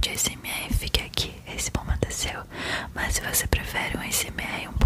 de SMR, fique aqui. Esse momento é seu. Mas se você prefere um SMR um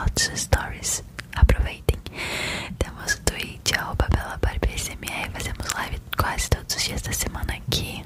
fotos, stories. Aproveitem. Temos o Twitch, arroba Bela Barbie SMR. Fazemos live quase todos os dias da semana aqui.